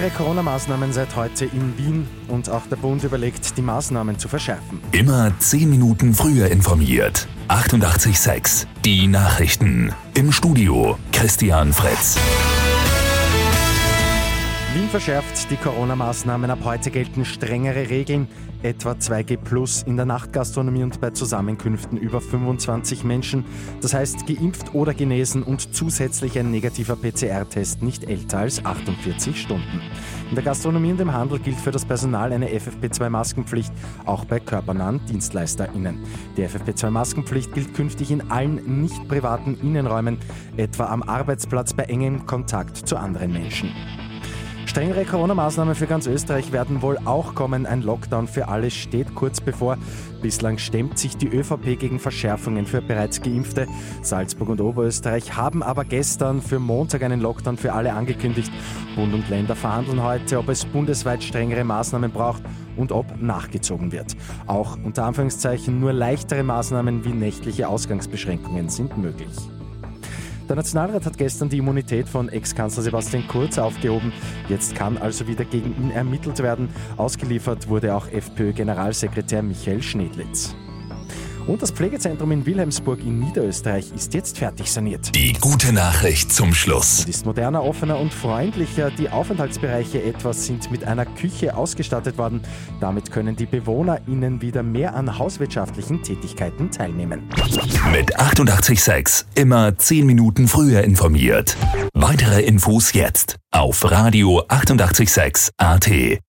Strengere Corona-Maßnahmen seit heute in Wien und auch der Bund überlegt, die Maßnahmen zu verschärfen. Immer 10 Minuten früher informiert. 88.6 Die Nachrichten. Im Studio Christian Fritz. Wien verschärft die Corona-Maßnahmen. Ab heute gelten strengere Regeln, etwa 2G Plus in der Nachtgastronomie und bei Zusammenkünften über 25 Menschen. Das heißt, geimpft oder genesen und zusätzlich ein negativer PCR-Test nicht älter als 48 Stunden. In der Gastronomie und im Handel gilt für das Personal eine FFP2-Maskenpflicht, auch bei körpernahen DienstleisterInnen. Die FFP2-Maskenpflicht gilt künftig in allen nicht privaten Innenräumen, etwa am Arbeitsplatz bei engem Kontakt zu anderen Menschen. Strengere Corona-Maßnahmen für ganz Österreich werden wohl auch kommen. Ein Lockdown für alle steht kurz bevor. Bislang stemmt sich die ÖVP gegen Verschärfungen für bereits Geimpfte. Salzburg und Oberösterreich haben aber gestern für Montag einen Lockdown für alle angekündigt. Bund und Länder verhandeln heute, ob es bundesweit strengere Maßnahmen braucht und ob nachgezogen wird. Auch unter Anführungszeichen nur leichtere Maßnahmen wie nächtliche Ausgangsbeschränkungen sind möglich. Der Nationalrat hat gestern die Immunität von Ex-Kanzler Sebastian Kurz aufgehoben. Jetzt kann also wieder gegen ihn ermittelt werden. Ausgeliefert wurde auch FPÖ-Generalsekretär Michael Schnedlitz. Und das Pflegezentrum in Wilhelmsburg in Niederösterreich ist jetzt fertig saniert. Die gute Nachricht zum Schluss. Es ist moderner, offener und freundlicher. Die Aufenthaltsbereiche etwas sind mit einer Küche ausgestattet worden. Damit können die BewohnerInnen wieder mehr an hauswirtschaftlichen Tätigkeiten teilnehmen. Mit 886 immer 10 Minuten früher informiert. Weitere Infos jetzt auf Radio 886 AT.